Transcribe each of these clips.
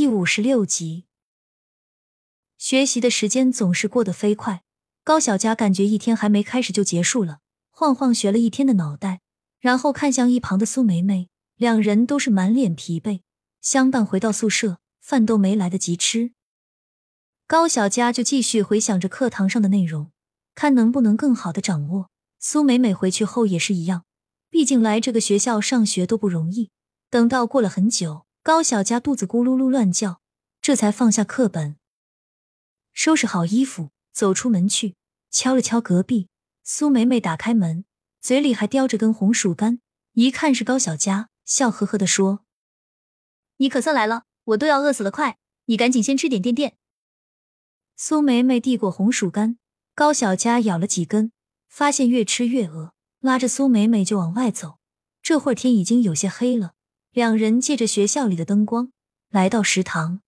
第五十六集。学习的时间总是过得飞快，高小佳感觉一天还没开始就结束了，晃晃学了一天的脑袋，然后看向一旁的苏梅梅，两人都是满脸疲惫，相伴回到宿舍，饭都没来得及吃。高小佳就继续回想着课堂上的内容，看能不能更好的掌握。苏美美回去后也是一样，毕竟来这个学校上学都不容易。等到过了很久。高小佳肚子咕噜噜乱叫，这才放下课本，收拾好衣服，走出门去，敲了敲隔壁。苏梅梅打开门，嘴里还叼着根红薯干，一看是高小佳，笑呵呵的说：“你可算来了，我都要饿死了，快，你赶紧先吃点垫垫。”苏梅梅递过红薯干，高小佳咬了几根，发现越吃越饿，拉着苏梅梅就往外走。这会儿天已经有些黑了。两人借着学校里的灯光来到食堂。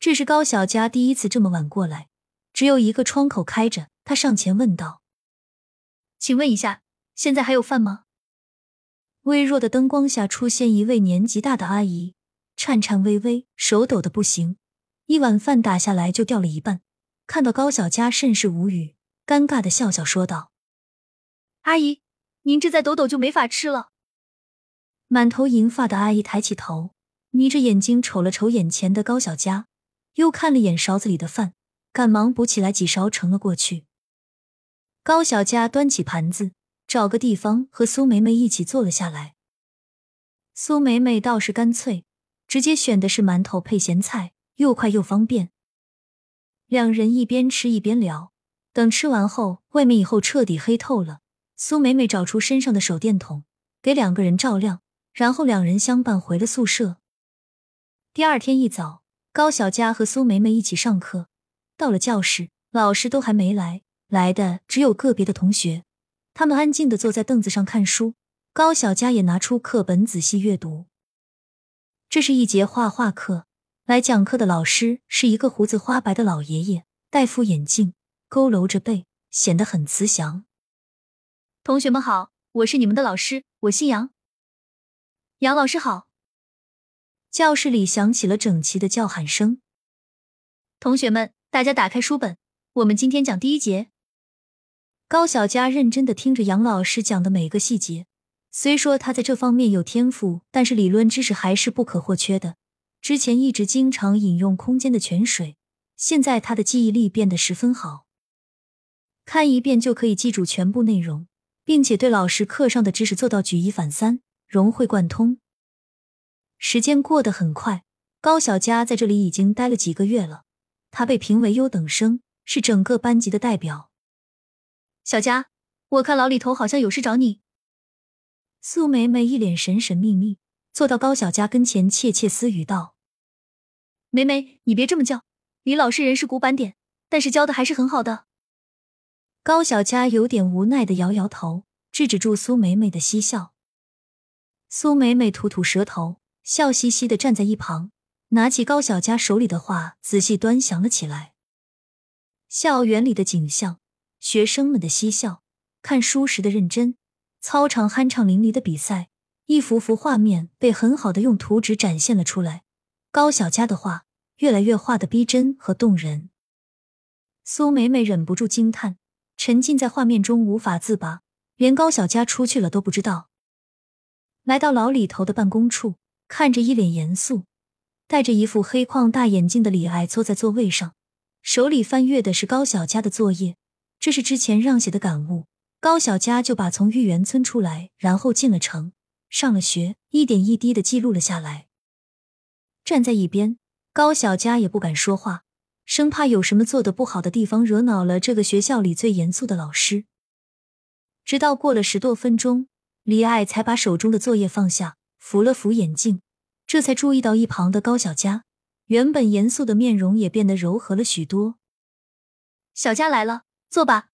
这是高小佳第一次这么晚过来，只有一个窗口开着。他上前问道：“请问一下，现在还有饭吗？”微弱的灯光下出现一位年纪大的阿姨，颤颤巍巍，手抖的不行，一碗饭打下来就掉了一半。看到高小佳，甚是无语，尴尬的笑笑说道：“阿姨，您这再抖抖就没法吃了。”满头银发的阿姨抬起头，眯着眼睛瞅了瞅眼前的高小佳，又看了眼勺子里的饭，赶忙补起来几勺盛了过去。高小佳端起盘子，找个地方和苏梅梅一起坐了下来。苏梅梅倒是干脆，直接选的是馒头配咸菜，又快又方便。两人一边吃一边聊，等吃完后，外面以后彻底黑透了。苏梅梅找出身上的手电筒，给两个人照亮。然后两人相伴回了宿舍。第二天一早，高小佳和苏梅梅一起上课。到了教室，老师都还没来，来的只有个别的同学。他们安静的坐在凳子上看书。高小佳也拿出课本仔细阅读。这是一节画画课，来讲课的老师是一个胡子花白的老爷爷，戴副眼镜，佝偻着背，显得很慈祥。同学们好，我是你们的老师，我姓杨。杨老师好！教室里响起了整齐的叫喊声。同学们，大家打开书本，我们今天讲第一节。高小佳认真的听着杨老师讲的每个细节。虽说他在这方面有天赋，但是理论知识还是不可或缺的。之前一直经常饮用空间的泉水，现在他的记忆力变得十分好，看一遍就可以记住全部内容，并且对老师课上的知识做到举一反三。融会贯通，时间过得很快。高小佳在这里已经待了几个月了，她被评为优等生，是整个班级的代表。小佳，我看老李头好像有事找你。苏梅梅一脸神神秘秘，坐到高小佳跟前，窃窃私语道：“梅梅，你别这么叫，李老师人是古板点，但是教的还是很好的。”高小佳有点无奈的摇摇头，制止住苏梅梅的嬉笑。苏美美吐吐舌头，笑嘻嘻的站在一旁，拿起高小佳手里的画，仔细端详了起来。校园里的景象，学生们的嬉笑，看书时的认真，操场酣畅淋漓的比赛，一幅幅画面被很好的用图纸展现了出来。高小佳的画越来越画的逼真和动人，苏美美忍不住惊叹，沉浸在画面中无法自拔，连高小佳出去了都不知道。来到老李头的办公处，看着一脸严肃、戴着一副黑框大眼镜的李爱坐在座位上，手里翻阅的是高小佳的作业。这是之前让写的感悟。高小佳就把从玉园村出来，然后进了城，上了学，一点一滴的记录了下来。站在一边，高小佳也不敢说话，生怕有什么做的不好的地方惹恼了这个学校里最严肃的老师。直到过了十多分钟。李爱才把手中的作业放下，扶了扶眼镜，这才注意到一旁的高小佳，原本严肃的面容也变得柔和了许多。小佳来了，坐吧。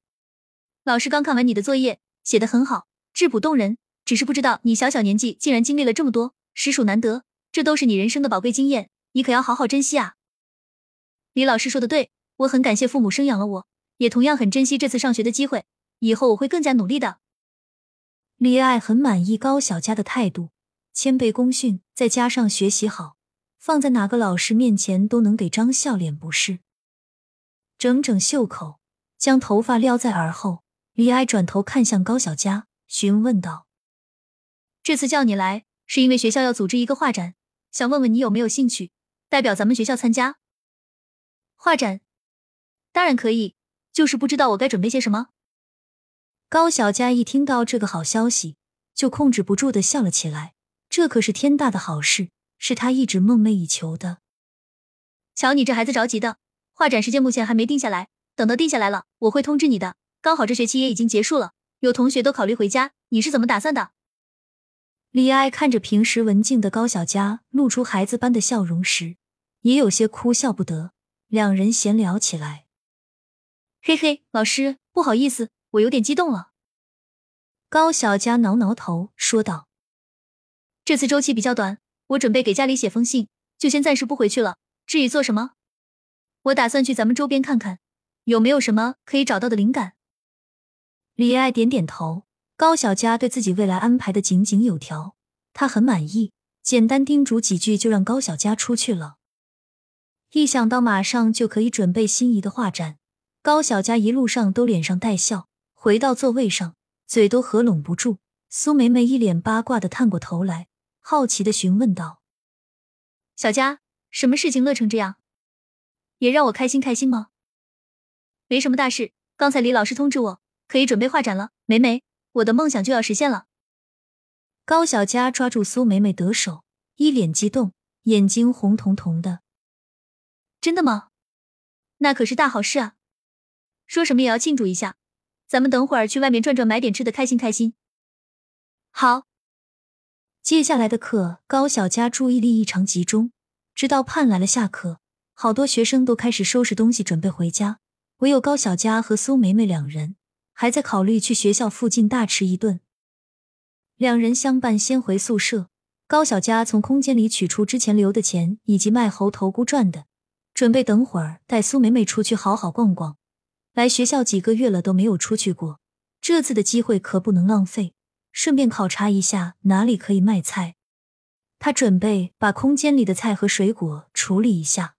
老师刚看完你的作业，写的很好，质朴动人。只是不知道你小小年纪竟然经历了这么多，实属难得。这都是你人生的宝贵经验，你可要好好珍惜啊。李老师说的对，我很感谢父母生养了我，也同样很珍惜这次上学的机会。以后我会更加努力的。李爱很满意高小佳的态度，谦卑恭逊，再加上学习好，放在哪个老师面前都能给张笑脸不是？整整袖口，将头发撩在耳后，李爱转头看向高小佳，询问道：“这次叫你来，是因为学校要组织一个画展，想问问你有没有兴趣代表咱们学校参加画展？当然可以，就是不知道我该准备些什么。”高小佳一听到这个好消息，就控制不住的笑了起来。这可是天大的好事，是他一直梦寐以求的。瞧你这孩子着急的，画展时间目前还没定下来，等到定下来了，我会通知你的。刚好这学期也已经结束了，有同学都考虑回家，你是怎么打算的？李艾看着平时文静的高小佳，露出孩子般的笑容时，也有些哭笑不得。两人闲聊起来。嘿嘿，老师，不好意思。我有点激动了，高小佳挠挠头说道：“这次周期比较短，我准备给家里写封信，就先暂时不回去了。至于做什么，我打算去咱们周边看看，有没有什么可以找到的灵感。”李爱点点头，高小佳对自己未来安排的井井有条，他很满意，简单叮嘱几句就让高小佳出去了。一想到马上就可以准备心仪的画展，高小佳一路上都脸上带笑。回到座位上，嘴都合拢不住。苏梅梅一脸八卦的探过头来，好奇的询问道：“小佳，什么事情乐成这样？也让我开心开心吗？”“没什么大事，刚才李老师通知我，可以准备画展了。梅梅，我的梦想就要实现了。”高小佳抓住苏梅梅得手，一脸激动，眼睛红彤彤的。“真的吗？那可是大好事啊！说什么也要庆祝一下。”咱们等会儿去外面转转，买点吃的，开心开心。好，接下来的课，高小佳注意力异常集中，直到盼来了下课，好多学生都开始收拾东西准备回家，唯有高小佳和苏梅梅两人还在考虑去学校附近大吃一顿。两人相伴先回宿舍，高小佳从空间里取出之前留的钱以及卖猴头菇赚的，准备等会儿带苏梅梅出去好好逛逛。来学校几个月了都没有出去过，这次的机会可不能浪费。顺便考察一下哪里可以卖菜。他准备把空间里的菜和水果处理一下，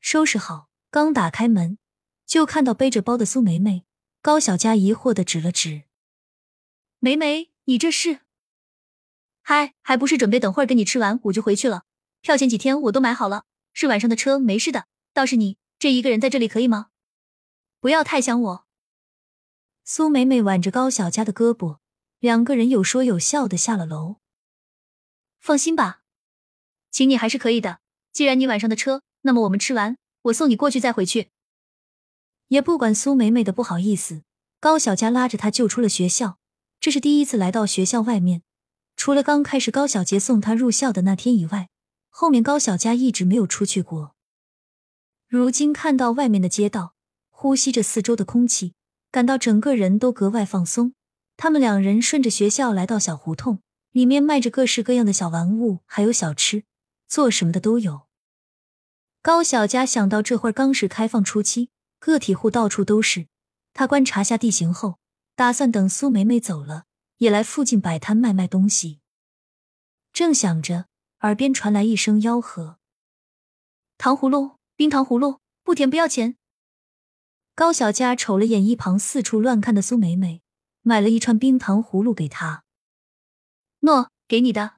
收拾好，刚打开门就看到背着包的苏梅梅。高小佳疑惑的指了指：“梅梅，你这是？嗨，还不是准备等会儿跟你吃完我就回去了。票前几天我都买好了，是晚上的车，没事的。倒是你这一个人在这里可以吗？”不要太想我。苏梅梅挽着高小佳的胳膊，两个人有说有笑的下了楼。放心吧，请你还是可以的。既然你晚上的车，那么我们吃完，我送你过去再回去。也不管苏梅梅的不好意思，高小佳拉着她就出了学校。这是第一次来到学校外面，除了刚开始高小杰送她入校的那天以外，后面高小佳一直没有出去过。如今看到外面的街道。呼吸着四周的空气，感到整个人都格外放松。他们两人顺着学校来到小胡同，里面卖着各式各样的小玩物，还有小吃，做什么的都有。高小佳想到这会儿刚是开放初期，个体户到处都是。他观察下地形后，打算等苏梅梅走了，也来附近摆摊卖卖东西。正想着，耳边传来一声吆喝：“糖葫芦，冰糖葫芦，不甜不要钱。”高小佳瞅了眼一旁四处乱看的苏梅梅，买了一串冰糖葫芦给她。诺，给你的。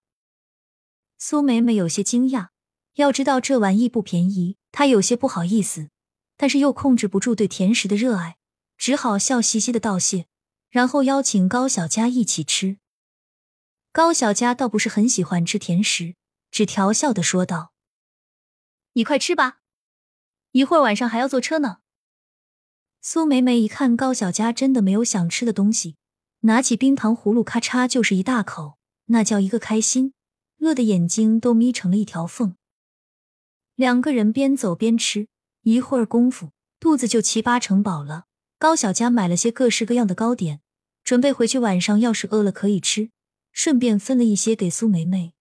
苏梅梅有些惊讶，要知道这玩意不便宜，她有些不好意思，但是又控制不住对甜食的热爱，只好笑嘻嘻的道谢，然后邀请高小佳一起吃。高小佳倒不是很喜欢吃甜食，只调笑的说道：“你快吃吧，一会儿晚上还要坐车呢。”苏梅梅一看高小佳真的没有想吃的东西，拿起冰糖葫芦咔嚓就是一大口，那叫一个开心，饿的眼睛都眯成了一条缝。两个人边走边吃，一会儿功夫肚子就七八成饱了。高小佳买了些各式各样的糕点，准备回去晚上要是饿了可以吃，顺便分了一些给苏梅梅。